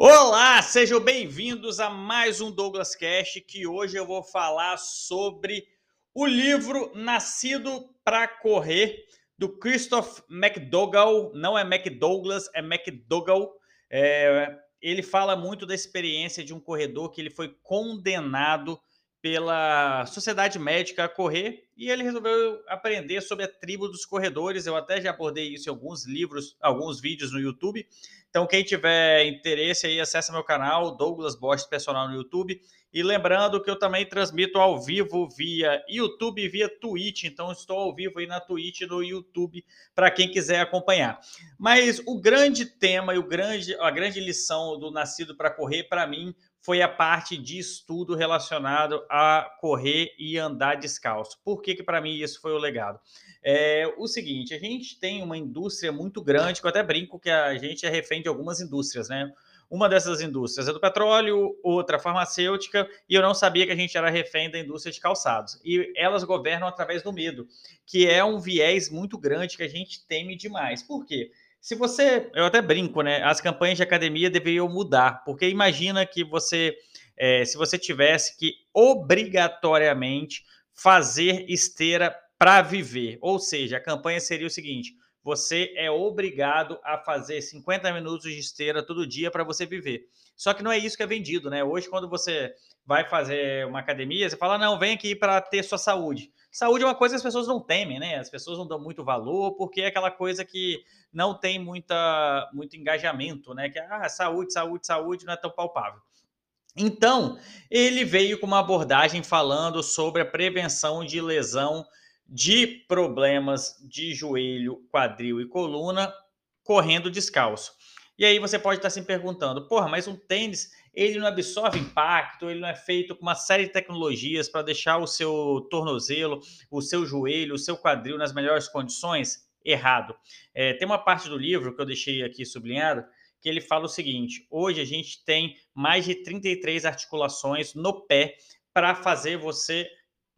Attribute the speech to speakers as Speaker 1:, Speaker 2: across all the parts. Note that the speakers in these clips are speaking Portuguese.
Speaker 1: Olá, sejam bem-vindos a mais um Douglas Cash, que hoje eu vou falar sobre o livro Nascido para Correr, do Christoph McDougall, não é McDouglas, é McDougall. É, ele fala muito da experiência de um corredor que ele foi condenado pela Sociedade Médica a correr e ele resolveu aprender sobre a tribo dos corredores. Eu até já abordei isso em alguns livros, alguns vídeos no YouTube. Então, quem tiver interesse aí, acessa meu canal, Douglas Bosch Personal no YouTube. E lembrando que eu também transmito ao vivo via YouTube e via Twitch. Então, estou ao vivo aí na Twitch no YouTube para quem quiser acompanhar. Mas o grande tema e o grande, a grande lição do Nascido para Correr, para mim, foi a parte de estudo relacionado a correr e andar descalço. Por que, que para mim isso foi o legado? É o seguinte, a gente tem uma indústria muito grande, que eu até brinco que a gente é refém de algumas indústrias, né? Uma dessas indústrias é do petróleo, outra farmacêutica, e eu não sabia que a gente era refém da indústria de calçados. E elas governam através do medo, que é um viés muito grande que a gente teme demais. Por quê? Se você, eu até brinco, né? As campanhas de academia deveriam mudar, porque imagina que você, é, se você tivesse que obrigatoriamente fazer esteira para viver, ou seja, a campanha seria o seguinte: você é obrigado a fazer 50 minutos de esteira todo dia para você viver. Só que não é isso que é vendido, né? Hoje, quando você vai fazer uma academia, você fala: não, vem aqui para ter sua saúde. Saúde é uma coisa que as pessoas não temem, né? As pessoas não dão muito valor, porque é aquela coisa que não tem muita, muito engajamento, né? Que ah, saúde, saúde, saúde não é tão palpável. Então, ele veio com uma abordagem falando sobre a prevenção de lesão de problemas de joelho, quadril e coluna correndo descalço. E aí você pode estar se perguntando, porra, mas um tênis ele não absorve impacto, ele não é feito com uma série de tecnologias para deixar o seu tornozelo, o seu joelho, o seu quadril nas melhores condições? Errado. É, tem uma parte do livro que eu deixei aqui sublinhado que ele fala o seguinte: hoje a gente tem mais de 33 articulações no pé para fazer você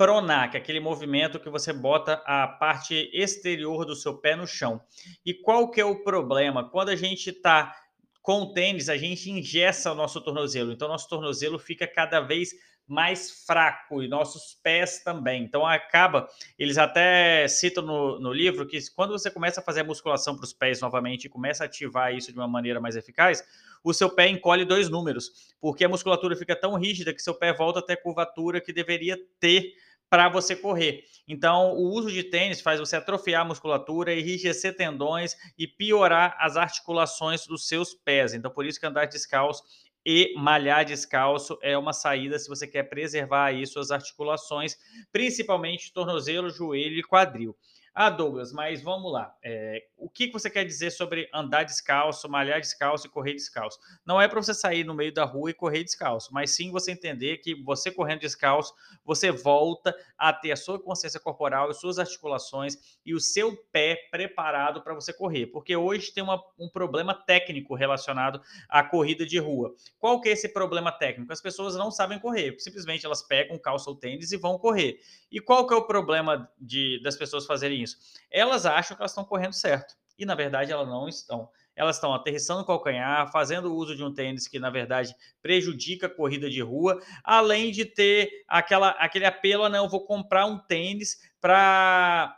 Speaker 1: pronar, que é aquele movimento que você bota a parte exterior do seu pé no chão. E qual que é o problema? Quando a gente está com o tênis, a gente ingessa o nosso tornozelo. Então, nosso tornozelo fica cada vez mais fraco e nossos pés também. Então, acaba, eles até citam no, no livro que quando você começa a fazer a musculação para os pés novamente e começa a ativar isso de uma maneira mais eficaz, o seu pé encolhe dois números, porque a musculatura fica tão rígida que seu pé volta até a curvatura que deveria ter para você correr. Então, o uso de tênis faz você atrofiar a musculatura, enrijecer tendões e piorar as articulações dos seus pés. Então, por isso que andar descalço e malhar descalço é uma saída se você quer preservar aí suas articulações, principalmente tornozelo, joelho e quadril. Ah, Douglas, mas vamos lá. É, o que você quer dizer sobre andar descalço, malhar descalço e correr descalço? Não é para você sair no meio da rua e correr descalço, mas sim você entender que você correndo descalço, você volta a ter a sua consciência corporal e suas articulações e o seu pé preparado para você correr. Porque hoje tem uma, um problema técnico relacionado à corrida de rua. Qual que é esse problema técnico? As pessoas não sabem correr, simplesmente elas pegam, calçam o tênis e vão correr. E qual que é o problema de, das pessoas fazerem isso. Elas acham que elas estão correndo certo. E na verdade elas não estão. Elas estão aterrissando o calcanhar, fazendo uso de um tênis que, na verdade, prejudica a corrida de rua, além de ter aquela, aquele apelo: não, vou comprar um tênis para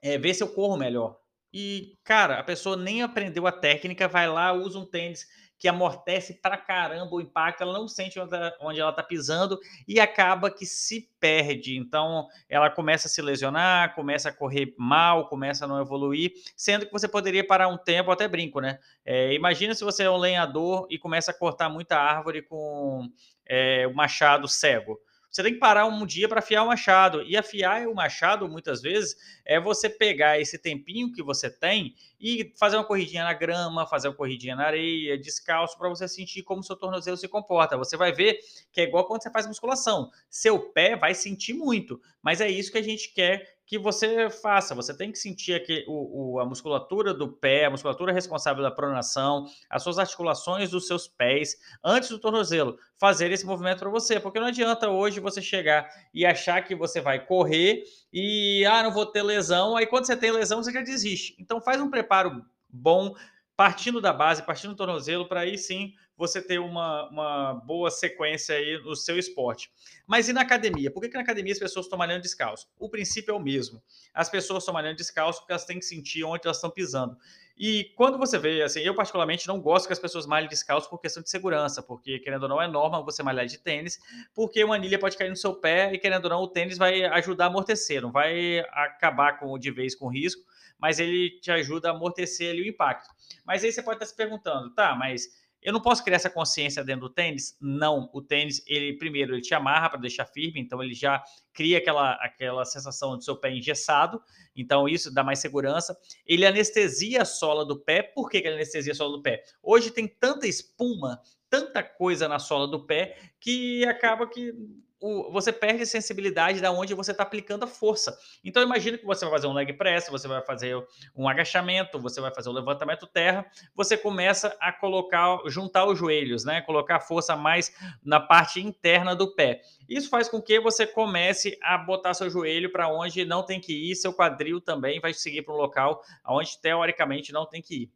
Speaker 1: é, ver se eu corro melhor. E, cara, a pessoa nem aprendeu a técnica, vai lá, usa um tênis que amortece pra caramba o impacto, ela não sente onde ela está pisando e acaba que se perde. Então, ela começa a se lesionar, começa a correr mal, começa a não evoluir, sendo que você poderia parar um tempo, até brinco, né? É, imagina se você é um lenhador e começa a cortar muita árvore com é, o machado cego. Você tem que parar um dia para afiar o machado. E afiar o machado, muitas vezes, é você pegar esse tempinho que você tem e fazer uma corridinha na grama, fazer uma corridinha na areia, descalço, para você sentir como seu tornozelo se comporta. Você vai ver que é igual quando você faz musculação. Seu pé vai sentir muito, mas é isso que a gente quer que você faça. Você tem que sentir aqui o, o, a musculatura do pé, a musculatura responsável da pronação, as suas articulações dos seus pés, antes do tornozelo, fazer esse movimento para você. Porque não adianta hoje você chegar e achar que você vai correr e, ah, não vou ter lesão. Aí quando você tem lesão, você já desiste. Então faz um preparo bom partindo da base, partindo do tornozelo, para aí sim você ter uma, uma boa sequência aí no seu esporte. Mas e na academia? Por que, que na academia as pessoas estão malhando descalço? O princípio é o mesmo. As pessoas estão malhando descalço porque elas têm que sentir onde elas estão pisando. E quando você vê, assim, eu particularmente não gosto que as pessoas malhem descalço por questão de segurança, porque querendo ou não é norma você malhar de tênis, porque uma anilha pode cair no seu pé e querendo ou não o tênis vai ajudar a amortecer, não vai acabar com de vez com o risco, mas ele te ajuda a amortecer ali o impacto. Mas aí você pode estar se perguntando, tá, mas eu não posso criar essa consciência dentro do tênis? Não. O tênis, ele primeiro, ele te amarra para deixar firme, então ele já cria aquela, aquela sensação do seu pé engessado, então isso dá mais segurança. Ele anestesia a sola do pé. Por que, que ele anestesia a sola do pé? Hoje tem tanta espuma, tanta coisa na sola do pé, que acaba que o, você perde sensibilidade da onde você está aplicando a força. Então imagina que você vai fazer um leg press, você vai fazer um agachamento, você vai fazer um levantamento terra, você começa a colocar, juntar os joelhos, né? Colocar a força mais na parte interna do pé. Isso faz com que você comece a botar seu joelho para onde não tem que ir, seu quadril também vai seguir para um local onde teoricamente não tem que ir.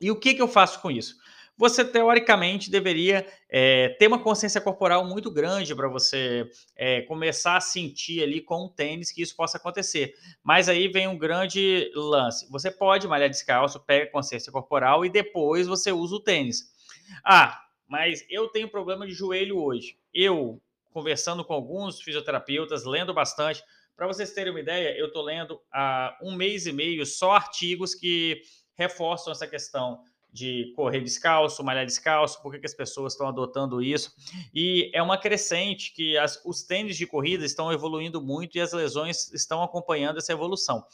Speaker 1: E o que, que eu faço com isso? Você teoricamente deveria é, ter uma consciência corporal muito grande para você é, começar a sentir ali com o tênis que isso possa acontecer. Mas aí vem um grande lance. Você pode malhar descalço, pega consciência corporal e depois você usa o tênis. Ah, mas eu tenho problema de joelho hoje. Eu, conversando com alguns fisioterapeutas, lendo bastante, para vocês terem uma ideia, eu estou lendo há um mês e meio só artigos que reforçam essa questão de correr descalço, malhar descalço, por que, que as pessoas estão adotando isso. E é uma crescente que as, os tênis de corrida estão evoluindo muito e as lesões estão acompanhando essa evolução.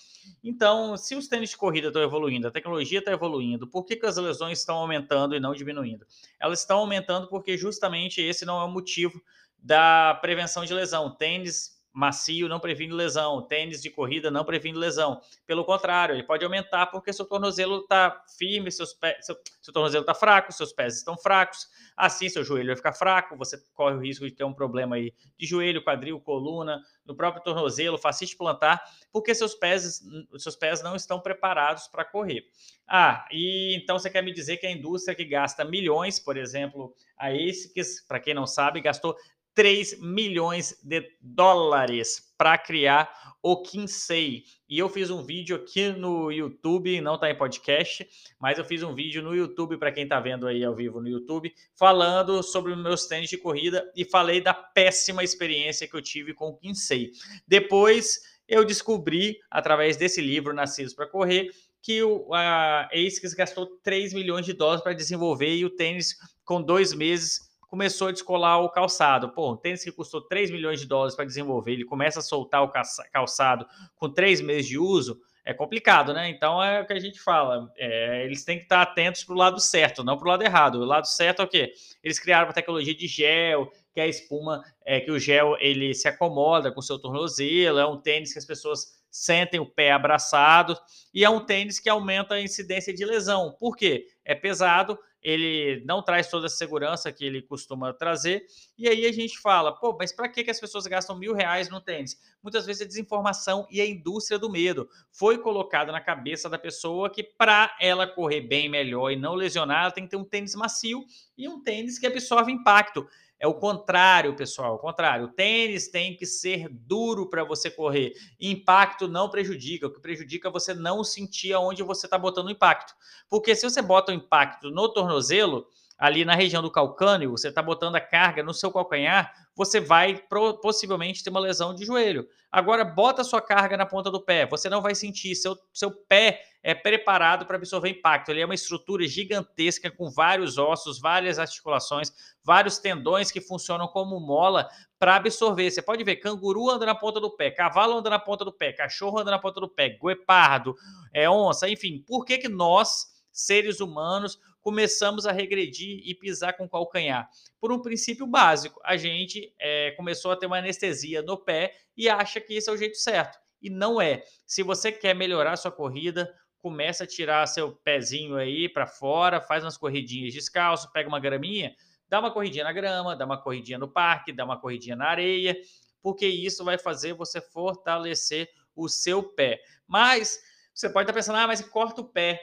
Speaker 1: Então, se os tênis de corrida estão evoluindo, a tecnologia está evoluindo, por que, que as lesões estão aumentando e não diminuindo? Elas estão aumentando porque justamente esse não é o motivo da prevenção de lesão. Tênis macio não previne lesão, tênis de corrida não previne lesão. Pelo contrário, ele pode aumentar porque seu tornozelo está firme, seus pés, seu, seu tornozelo está fraco, seus pés estão fracos, assim seu joelho vai ficar fraco, você corre o risco de ter um problema aí de joelho, quadril, coluna, no próprio tornozelo, fascite plantar, porque seus pés, seus pés não estão preparados para correr. Ah, e então você quer me dizer que a indústria que gasta milhões, por exemplo, a ASICS, para quem não sabe, gastou 3 milhões de dólares para criar o Kinsey. E eu fiz um vídeo aqui no YouTube, não está em podcast, mas eu fiz um vídeo no YouTube para quem está vendo aí ao vivo no YouTube, falando sobre meus tênis de corrida e falei da péssima experiência que eu tive com o Kinsey. Depois eu descobri, através desse livro Nascidos para Correr, que o, a ASICS gastou 3 milhões de dólares para desenvolver e o tênis com dois meses começou a descolar o calçado. Pô, um tênis que custou 3 milhões de dólares para desenvolver, ele começa a soltar o calçado com três meses de uso, é complicado, né? Então é o que a gente fala. É, eles têm que estar atentos para o lado certo, não para o lado errado. O lado certo é o quê? Eles criaram uma tecnologia de gel, que é a espuma, é que o gel ele se acomoda com o seu tornozelo, é um tênis que as pessoas sentem o pé abraçado e é um tênis que aumenta a incidência de lesão. Por quê? É pesado, ele não traz toda a segurança que ele costuma trazer. E aí a gente fala, pô, mas para que, as pessoas gastam mil reais no tênis? Muitas vezes é desinformação e a indústria do medo. Foi colocado na cabeça da pessoa que para ela correr bem melhor e não lesionar, ela tem que ter um tênis macio e um tênis que absorve impacto. É o contrário, pessoal, o contrário. O tênis tem que ser duro para você correr. Impacto não prejudica. O que prejudica é você não sentir aonde você está botando o impacto. Porque se você bota o impacto no tornozelo, ali na região do calcâneo, você está botando a carga no seu calcanhar, você vai possivelmente ter uma lesão de joelho. Agora, bota a sua carga na ponta do pé, você não vai sentir, seu, seu pé é preparado para absorver impacto. Ele é uma estrutura gigantesca com vários ossos, várias articulações, vários tendões que funcionam como mola para absorver. Você pode ver canguru anda na ponta do pé, cavalo anda na ponta do pé, cachorro anda na ponta do pé, guepardo, é onça, enfim. Por que que nós, seres humanos, começamos a regredir e pisar com calcanhar? Por um princípio básico. A gente é, começou a ter uma anestesia no pé e acha que esse é o jeito certo. E não é. Se você quer melhorar sua corrida, começa a tirar seu pezinho aí para fora, faz umas corridinhas descalço, pega uma graminha, dá uma corridinha na grama, dá uma corridinha no parque, dá uma corridinha na areia, porque isso vai fazer você fortalecer o seu pé. Mas você pode estar pensando, ah, mas corta o pé.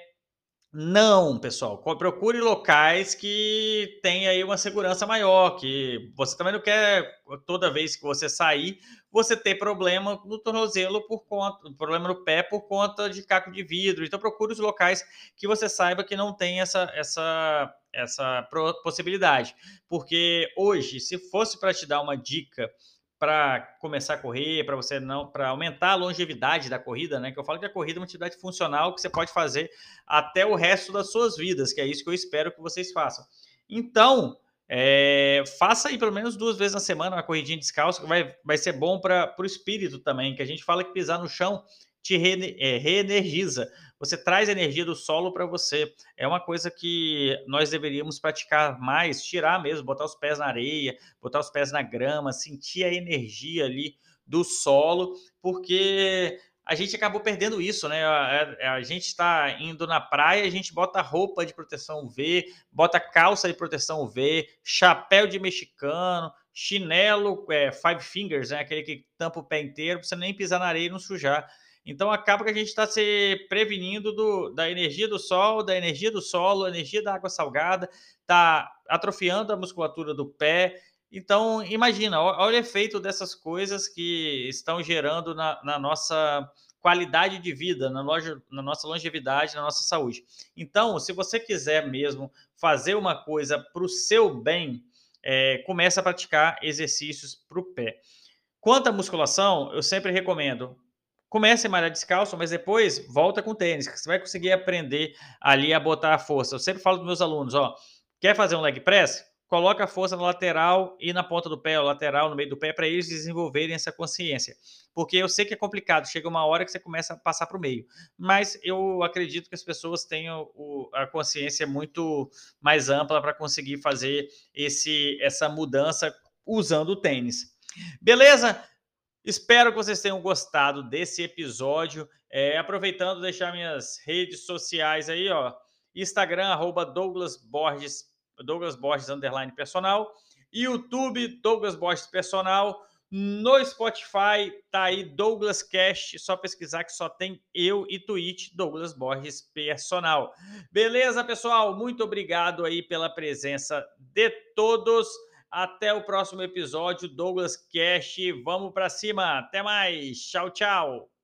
Speaker 1: Não, pessoal. Procure locais que tenha aí uma segurança maior, que você também não quer toda vez que você sair, você ter problema no tornozelo por conta, problema no pé por conta de caco de vidro. Então procure os locais que você saiba que não tem essa essa essa possibilidade. Porque hoje, se fosse para te dar uma dica para começar a correr, para você não, para aumentar a longevidade da corrida, né? Que eu falo que a corrida é uma atividade funcional que você pode fazer até o resto das suas vidas, que é isso que eu espero que vocês façam. Então, é, faça aí pelo menos duas vezes na semana uma corridinha descalço, que vai, vai ser bom para o espírito também, que a gente fala que pisar no chão te re, é, reenergiza. Você traz energia do solo para você. É uma coisa que nós deveríamos praticar mais, tirar mesmo, botar os pés na areia, botar os pés na grama, sentir a energia ali do solo, porque a gente acabou perdendo isso, né? A, a gente está indo na praia, a gente bota roupa de proteção UV, bota calça de proteção UV, chapéu de mexicano, chinelo é, five fingers, né? Aquele que tampa o pé inteiro, para você nem pisar na areia e não sujar. Então acaba que a gente está se prevenindo do, da energia do sol, da energia do solo, energia da água salgada, está atrofiando a musculatura do pé. Então, imagina, olha o efeito dessas coisas que estão gerando na, na nossa qualidade de vida, na, loja, na nossa longevidade, na nossa saúde. Então, se você quiser mesmo fazer uma coisa para o seu bem, é, comece a praticar exercícios para o pé. Quanto à musculação, eu sempre recomendo comece a malhar descalço, mas depois volta com tênis, que você vai conseguir aprender ali a botar a força. Eu sempre falo dos meus alunos, ó, quer fazer um leg press? Coloca a força na lateral e na ponta do pé, ou lateral, no meio do pé, para eles desenvolverem essa consciência. Porque eu sei que é complicado, chega uma hora que você começa a passar para o meio. Mas eu acredito que as pessoas tenham o, a consciência muito mais ampla para conseguir fazer esse, essa mudança usando o tênis. Beleza? Espero que vocês tenham gostado desse episódio. É, aproveitando, deixar minhas redes sociais aí, ó. Instagram, arroba Douglas Borges, Douglas Borges, underline personal. YouTube, Douglas Borges Personal. No Spotify, tá aí Douglas Cast, só pesquisar que só tem eu e Twitch, Douglas Borges Personal. Beleza, pessoal? Muito obrigado aí pela presença de todos. Até o próximo episódio, Douglas Cash. Vamos para cima. Até mais. Tchau, tchau.